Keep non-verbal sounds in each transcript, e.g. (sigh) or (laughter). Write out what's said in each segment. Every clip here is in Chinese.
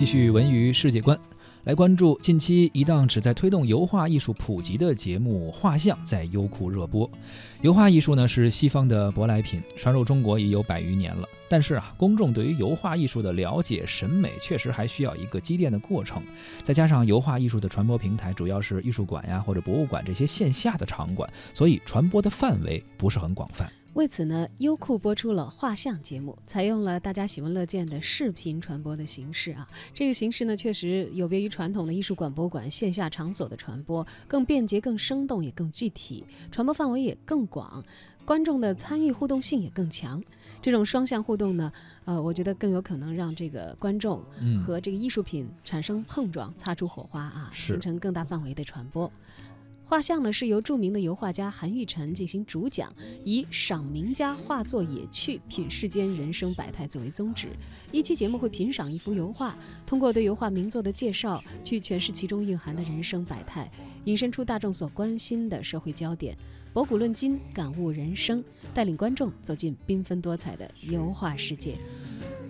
继续文娱世界观，来关注近期一档旨在推动油画艺术普及的节目《画像》在优酷热播。油画艺术呢是西方的舶来品，传入中国已有百余年了。但是啊，公众对于油画艺术的了解、审美确实还需要一个积淀的过程。再加上油画艺术的传播平台主要是艺术馆呀或者博物馆这些线下的场馆，所以传播的范围不是很广泛。为此呢，优酷播出了画像节目，采用了大家喜闻乐见的视频传播的形式啊。这个形式呢，确实有别于传统的艺术馆、博物馆线下场所的传播，更便捷、更生动，也更具体，传播范围也更广，观众的参与互动性也更强。这种双向互动呢，呃，我觉得更有可能让这个观众和这个艺术品产生碰撞，擦出火花啊，形成更大范围的传播。画像呢是由著名的油画家韩玉成进行主讲，以赏名家画作野趣，品世间人生百态作为宗旨。一期节目会品赏一幅油画，通过对油画名作的介绍，去诠释其中蕴含的人生百态，引申出大众所关心的社会焦点，博古论今，感悟人生，带领观众走进缤纷多彩的油画世界。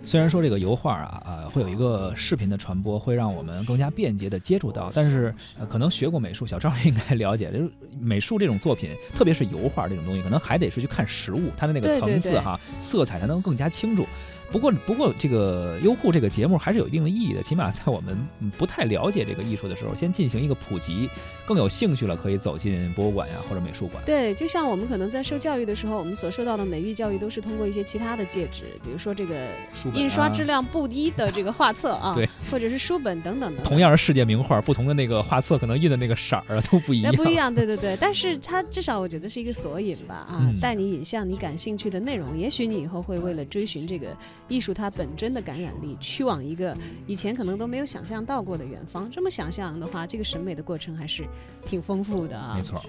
虽然说这个油画啊，呃，会有一个视频的传播，会让我们更加便捷的接触到，但是呃，可能学过美术，小赵应该了解，就是美术这种作品，特别是油画这种东西，可能还得是去看实物，它的那个层次哈，色彩才能更加清楚。不过，不过这个优酷这个节目还是有一定的意义的，起码在我们不太了解这个艺术的时候，先进行一个普及，更有兴趣了可以走进博物馆呀或者美术馆。对，就像我们可能在受教育的时候，我们所受到的美育教育都是通过一些其他的介质，比如说这个印刷质量不低的这个画册啊，对，或者是书本等等的。(laughs) 同样是世界名画，不同的那个画册可能印的那个色儿啊都不一样。那不一 (laughs) 样，对对对。但是它至少我觉得是一个索引吧，啊，带你引向你感兴趣的内容。也许你以后会为了追寻这个艺术它本。真的感染力，去往一个以前可能都没有想象到过的远方。这么想象的话，这个审美的过程还是挺丰富的啊。没错。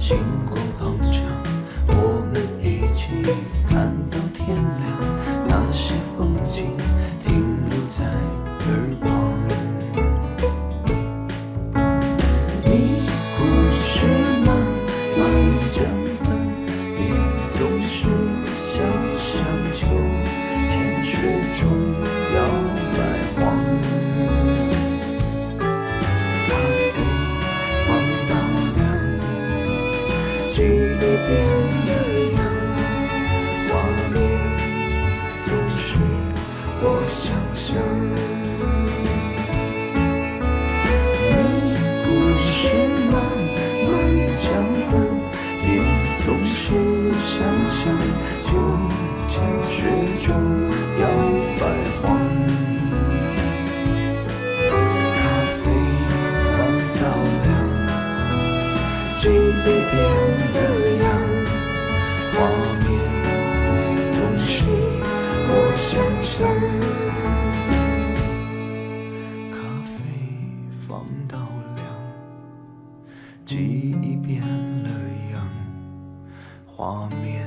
星光碰巧，我们一起看到天亮，那些风景停留在耳旁。你故事慢慢讲记忆变的样，画面总是我想象。你故事慢慢讲分，你总是想象，就见雪中。变了样画面总是咖啡放到凉记忆变了样画面